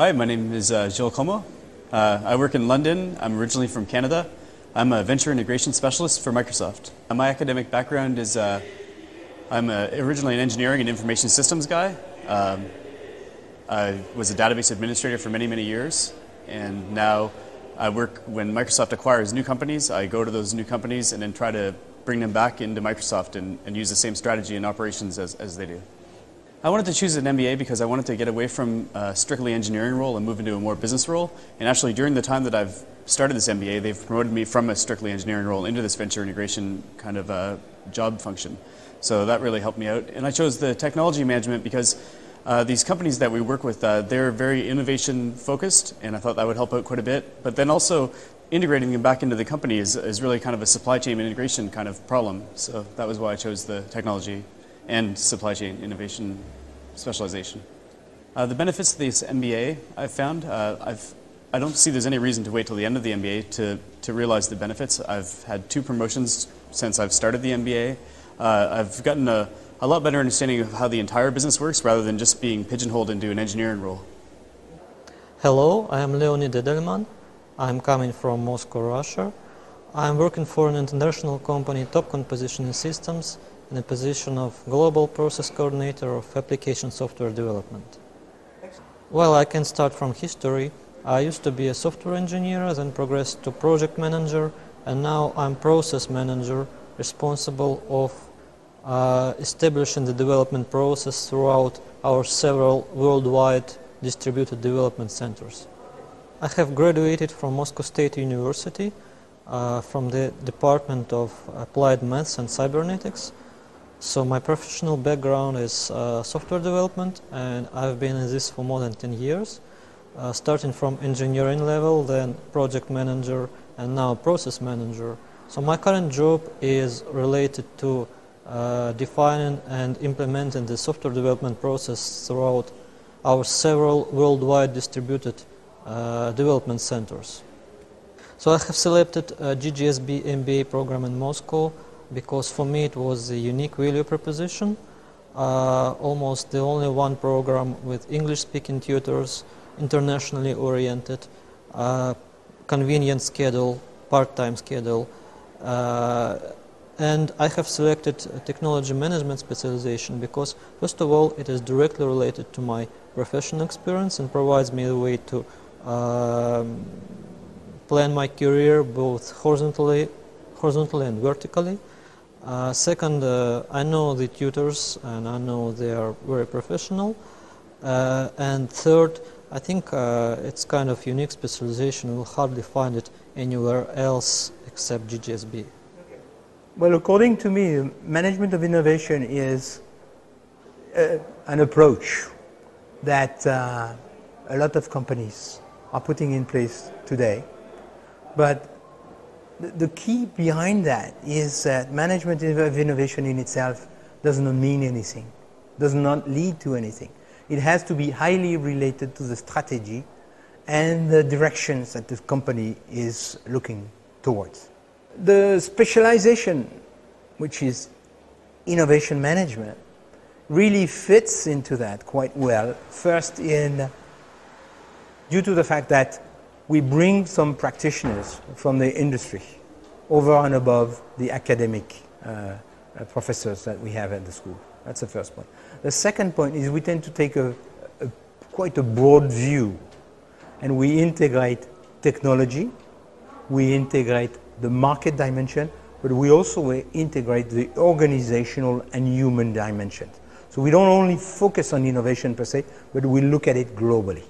Hi, my name is uh, Gilles Comeau. Uh, I work in London. I'm originally from Canada. I'm a venture integration specialist for Microsoft. Uh, my academic background is uh, I'm a, originally an engineering and information systems guy. Um, I was a database administrator for many, many years, and now I work when Microsoft acquires new companies. I go to those new companies and then try to bring them back into Microsoft and, and use the same strategy and operations as, as they do. I wanted to choose an MBA because I wanted to get away from a strictly engineering role and move into a more business role. And actually, during the time that I've started this MBA, they've promoted me from a strictly engineering role into this venture integration kind of uh, job function. So that really helped me out. And I chose the technology management because uh, these companies that we work with, uh, they're very innovation focused, and I thought that would help out quite a bit. But then also, integrating them back into the company is, is really kind of a supply chain integration kind of problem. So that was why I chose the technology and supply chain innovation specialization. Uh, the benefits of this MBA I've found, uh, I've, I don't see there's any reason to wait till the end of the MBA to, to realize the benefits. I've had two promotions since I've started the MBA. Uh, I've gotten a, a lot better understanding of how the entire business works rather than just being pigeonholed into an engineering role. Hello, I am Leonid Edelman. I'm coming from Moscow, Russia. I'm working for an international company, Topcon Positioning Systems, in a position of Global Process Coordinator of Application Software Development. Well, I can start from history. I used to be a software engineer, then progressed to project manager, and now I'm process manager responsible of uh, establishing the development process throughout our several worldwide distributed development centers. I have graduated from Moscow State University uh, from the Department of Applied Maths and Cybernetics so my professional background is uh, software development and I've been in this for more than 10 years, uh, starting from engineering level, then project manager and now process manager. So my current job is related to uh, defining and implementing the software development process throughout our several worldwide distributed uh, development centers. So I have selected a GGSB MBA program in Moscow because for me it was a unique value proposition. Uh, almost the only one program with English-speaking tutors, internationally oriented, uh, convenient schedule, part-time schedule, uh, and I have selected technology management specialization because, first of all, it is directly related to my professional experience and provides me a way to um, plan my career both horizontally, horizontally and vertically. Uh, second, uh, I know the tutors and I know they are very professional. Uh, and third, I think uh, it's kind of unique specialization. You'll hardly find it anywhere else except GGSB. Well, according to me, management of innovation is uh, an approach that uh, a lot of companies are putting in place today. But the key behind that is that management of innovation in itself does not mean anything, does not lead to anything. It has to be highly related to the strategy and the directions that the company is looking towards. The specialization, which is innovation management, really fits into that quite well. First, in due to the fact that we bring some practitioners from the industry over and above the academic uh, professors that we have at the school. That's the first point. The second point is we tend to take a, a quite a broad view and we integrate technology, we integrate the market dimension, but we also integrate the organizational and human dimensions. So we don't only focus on innovation per se, but we look at it globally.